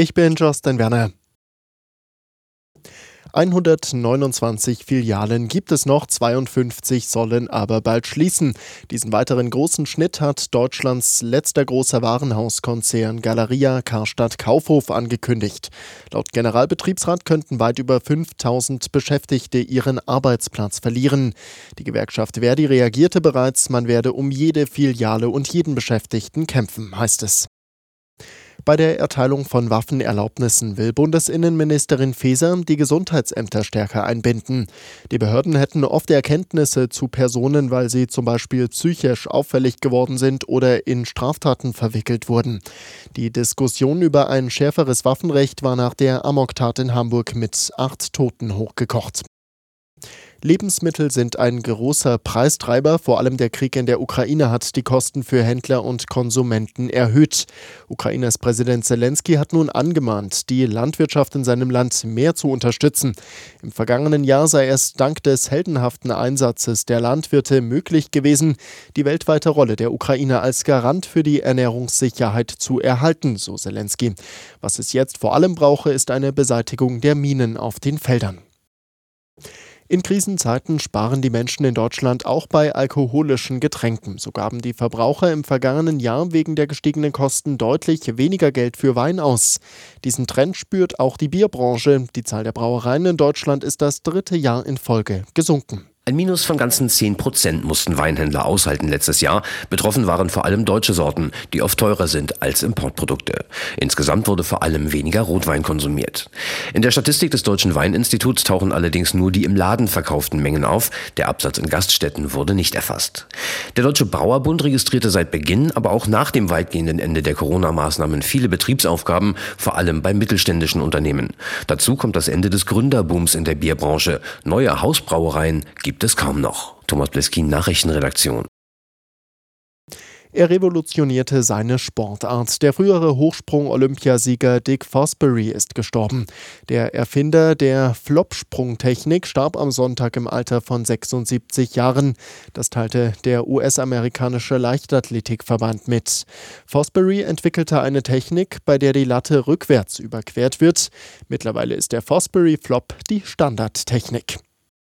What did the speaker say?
Ich bin Justin Werner. 129 Filialen gibt es noch, 52 sollen aber bald schließen. Diesen weiteren großen Schnitt hat Deutschlands letzter großer Warenhauskonzern Galeria Karstadt Kaufhof angekündigt. Laut Generalbetriebsrat könnten weit über 5000 Beschäftigte ihren Arbeitsplatz verlieren. Die Gewerkschaft Verdi reagierte bereits, man werde um jede Filiale und jeden Beschäftigten kämpfen, heißt es. Bei der Erteilung von Waffenerlaubnissen will Bundesinnenministerin Faeser die Gesundheitsämter stärker einbinden. Die Behörden hätten oft Erkenntnisse zu Personen, weil sie zum Beispiel psychisch auffällig geworden sind oder in Straftaten verwickelt wurden. Die Diskussion über ein schärferes Waffenrecht war nach der Amoktat in Hamburg mit acht Toten hochgekocht. Lebensmittel sind ein großer Preistreiber. Vor allem der Krieg in der Ukraine hat die Kosten für Händler und Konsumenten erhöht. Ukrainers Präsident Zelensky hat nun angemahnt, die Landwirtschaft in seinem Land mehr zu unterstützen. Im vergangenen Jahr sei es dank des heldenhaften Einsatzes der Landwirte möglich gewesen, die weltweite Rolle der Ukraine als Garant für die Ernährungssicherheit zu erhalten, so Zelensky. Was es jetzt vor allem brauche, ist eine Beseitigung der Minen auf den Feldern. In Krisenzeiten sparen die Menschen in Deutschland auch bei alkoholischen Getränken. So gaben die Verbraucher im vergangenen Jahr wegen der gestiegenen Kosten deutlich weniger Geld für Wein aus. Diesen Trend spürt auch die Bierbranche. Die Zahl der Brauereien in Deutschland ist das dritte Jahr in Folge gesunken. Ein Minus von ganzen 10 Prozent mussten Weinhändler aushalten letztes Jahr. Betroffen waren vor allem deutsche Sorten, die oft teurer sind als Importprodukte. Insgesamt wurde vor allem weniger Rotwein konsumiert. In der Statistik des Deutschen Weininstituts tauchen allerdings nur die im Laden verkauften Mengen auf. Der Absatz in Gaststätten wurde nicht erfasst. Der Deutsche Brauerbund registrierte seit Beginn, aber auch nach dem weitgehenden Ende der Corona-Maßnahmen viele Betriebsaufgaben, vor allem bei mittelständischen Unternehmen. Dazu kommt das Ende des Gründerbooms in der Bierbranche. Neue Hausbrauereien gibt gibt es kaum noch. Thomas Bleskin, Nachrichtenredaktion. Er revolutionierte seine Sportart. Der frühere Hochsprung-Olympiasieger Dick Fosbury ist gestorben. Der Erfinder der Flopsprungtechnik starb am Sonntag im Alter von 76 Jahren. Das teilte der US-amerikanische Leichtathletikverband mit. Fosbury entwickelte eine Technik, bei der die Latte rückwärts überquert wird. Mittlerweile ist der Fosbury Flop die Standardtechnik.